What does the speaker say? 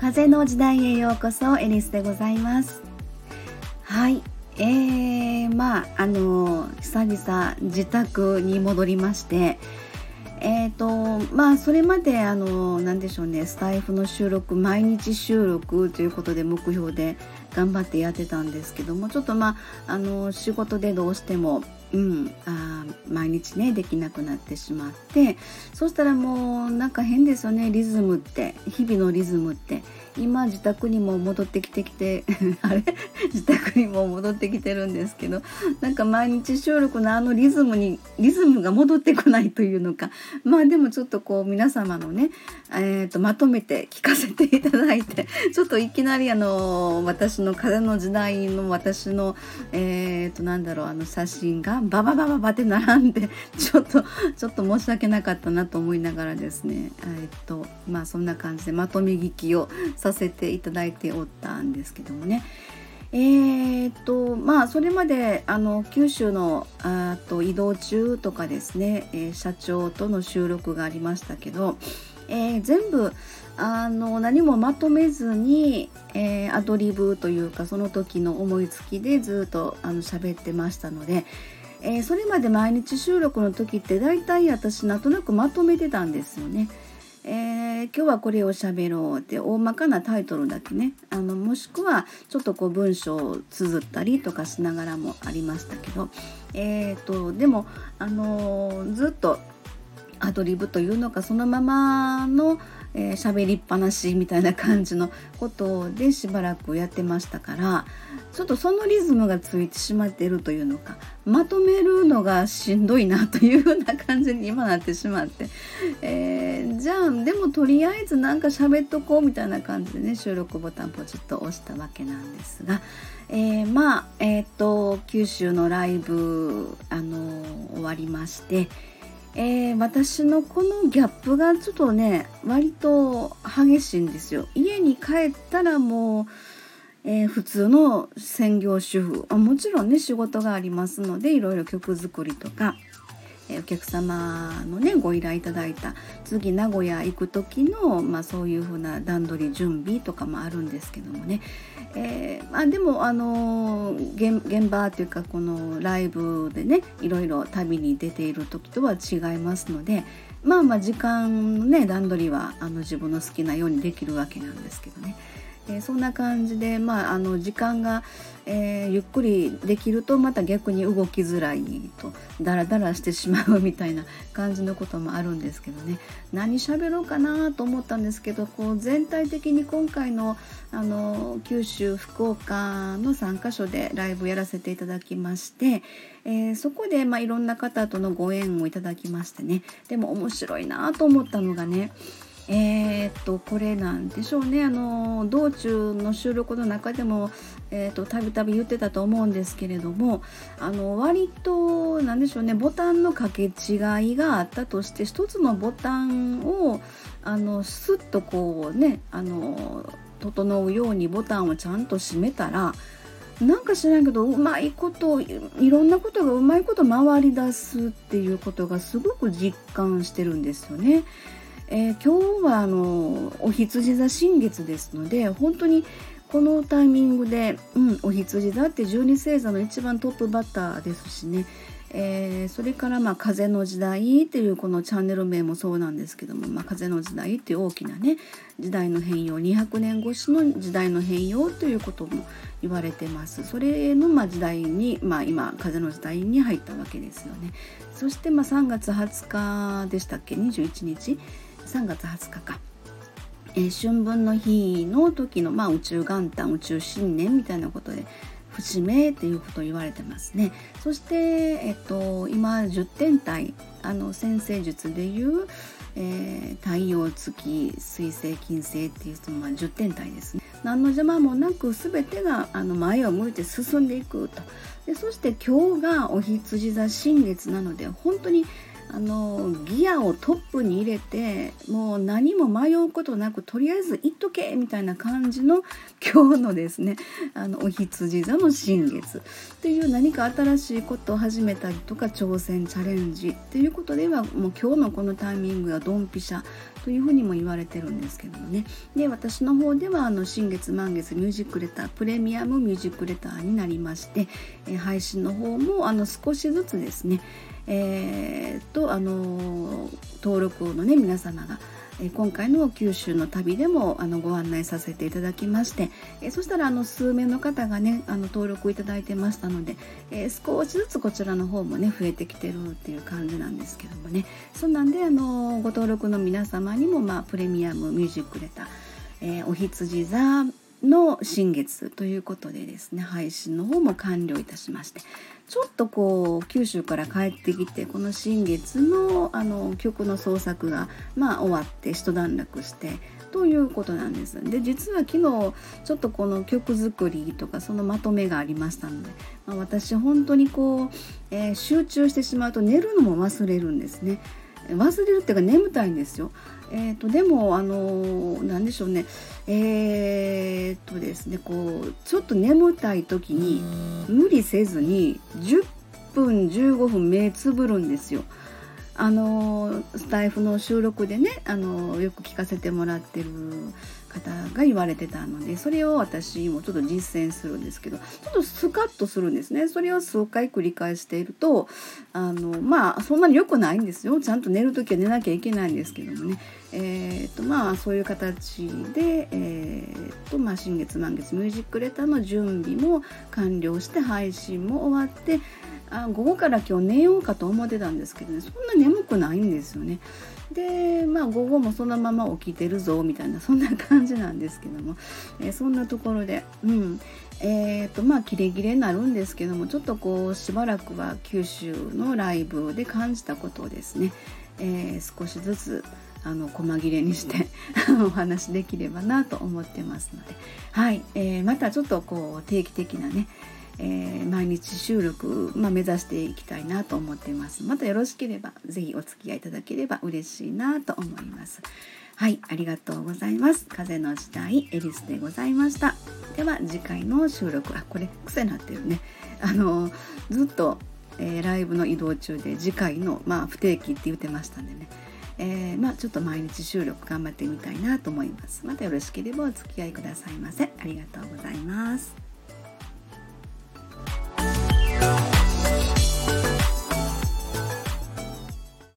風の時代へようこそエリスでございます。はい。えー、まああの久々自宅に戻りましてえーとまあそれまであの何でしょうねスタイフの収録毎日収録ということで目標で頑張ってやってたんですけどもちょっとまああの仕事でどうしてもうん、あ毎日ねできなくなってしまってそしたらもうなんか変ですよね。リズムって日々のリズムって。今自宅にも戻ってきてきて あれ？自宅にも戻ってきてるんですけどなんか毎日収録のあのリズムにリズムが戻ってこないというのか。まあでもちょっとこう皆様のね、えーと、まとめて聞かせていただいてちょっといきなりあの私の風の時代の私のえっ、となんだろうあの写真がバババババって並んで ちょっとちょっと申し訳なかったなと思いながらですねえっ、とまあそんな感じでまとめ聞きをさせていただいておったんですけどもね。えー、とまあそれまであの九州のあと移動中とかですね、えー、社長との収録がありましたけど、えー、全部あの何もまとめずに、えアドリブというかその時の思いつきでずっとあの喋ってましたので、えそれまで毎日収録の時って大体私なんとなくまとめてたんですよね。えー、今日はこれを喋ろうって大まかなタイトルだけねあのもしくはちょっとこう文章を綴ったりとかしながらもありましたけど、えーと、でも、あの、ずっとアドリブというのかそのままのえー、喋りっぱなしみたいな感じのことでしばらくやってましたからちょっとそのリズムがついてしまっているというのかまとめるのがしんどいなというような感じに今なってしまって、えー、じゃあでもとりあえずなんか喋っとこうみたいな感じでね収録ボタンポチッと押したわけなんですが、えー、まあえっ、と九州のライブあの終わりまして。えー、私のこのギャップがちょっとね割と激しいんですよ。家に帰ったらもう、えー、普通の専業主婦あもちろんね仕事がありますのでいろいろ曲作りとかお客様のねご依頼いただいた次名古屋行く時の、まあ、そういう風な段取り準備とかもあるんですけどもね、えー、まあ、でもあの現現場というかこのライブでねいろいろ旅に出ている時とは違いますのでまあまあ時間のね段取りはあの自分の好きなようにできるわけなんですけどね。えー、そんな感じで、まあ、あの時間が、えー、ゆっくりできるとまた逆に動きづらいとダラダラしてしまうみたいな感じのこともあるんですけどね。何喋ろうかなと思ったんですけどこう全体的に今回のあの九州福岡の3カ所でライブやらせていただきまして、えー、そこで、まあ、いろんな方とのご縁をいただきましてね。でも面白いなと思ったのがねえー、っとこれなんでしょうねあの道中の収録の中でも、たびたび言ってたと思うんですけれどもあの割と何でしょうねボタンの掛け違いがあったとして一つのボタンをあのスッとこうねあの整うようにボタンをちゃんと閉めたらなんか知らんけどうまいこといろんなことがうまいこと回り出すっていうことがすごく実感してるんですよね。えー、今日はあのお羊座新月ですので本当にこのタイミングで、うん、お羊座って十二星座の一番トップバッターですしね、えー、それからまあ風の時代っていうこのチャンネル名もそうなんですけども、まあ、風の時代っていう大きなね時代の変容200年越しの時代の変容ということも言われてます。それのまあ時代に、まあ、今風の時代に入ったわけですよね。そしてまあ3月20日でしたっけ？21日。3月20日か、えー、春分の日の時の、まあ、宇宙元旦宇宙新年みたいなことで節目っていうことを言われてますね。そして、えっと、今10天体あの先生術でいう、えー、太陽月水星金星っていうその、まあ、10天体ですね。何の邪魔もなく全てがあの前を向いて進んでいくと。でそして今日がお羊座新月なので本当にあのギアをトップに入れてもう何も迷うことなくとりあえず行っとけみたいな感じの 今日のですねあのお羊座の新月。っていう何か新しいことを始めたりとか挑戦チャレンジっていうことではもう今日のこのタイミングがドンピシャというふうにも言われてるんですけどもね。で私の方ではあの新月満月ミュージックレタープレミアムミュージックレターになりまして、え配信の方もあの少しずつですねえー、っとあの登録のね皆様がえ今回の九州の旅でもあのご案内させていただきまして、えそしたらあの数名の方がねあの登録いただいてましたので、え少しずつこちらの方もね増えてきてるっていう感じなんですけどもね。そんなんであのご登録の皆様にも、まあ、プレミアムミュージックレター、えー、お羊座の新月ということでですね配信の方も完了いたしましてちょっとこう九州から帰ってきてこの新月のあの曲の創作がまあ終わって一段落してということなんです。で実は昨日ちょっとこの曲作りとかそのまとめがありましたので、まあ、私本当にこう、えー、集中してしまうと寝るのも忘れるんですね。忘れるっていうか眠たいんですよ。えーと、でもあの何でしょうねえー、っとですねこうちょっと眠たい時に無理せずに10分15分目つぶるんですよ。あのスタイフの収録でねあのよく聞かせてもらってる方が言われてたのでそれを私もちょっと実践するんですけどちょっとスカッとするんですね。それを数回繰り返しているとあのまあそんなに良くないんですよ。ちゃんと寝る時は寝なきゃいけないんですけどもね。えーとまあ、そういう形で、えーとまあ、新月満月ミュージックレターの準備も完了して配信も終わってあ午後から今日寝ようかと思ってたんですけどね。そんな眠くないんですよね。でまあ午後もそのまま起きてるぞみたいなそんな感じなんですけども、えー、そんなところでうん。えーとまあキレキレになるんですけどもちょっとこうしばらくは九州のライブで感じたことをですね、えー、少しずつあの細切れにして お話できればなと思ってますので、はい。えー、またちょっとこう定期的なねえー、毎日収録、まあ、目指していきたいなと思っていますまたよろしければ是非お付き合いいただければ嬉しいなと思いますはいありがとうございます風の時代エリスでございましたでは次回の収録あこれ癖になってるねあのずっと、えー、ライブの移動中で次回の、まあ、不定期って言ってましたんでねえー、まあ、ちょっと毎日収録頑張ってみたいなと思います。またよろしければお付き合いくださいませ。ありがとうございます。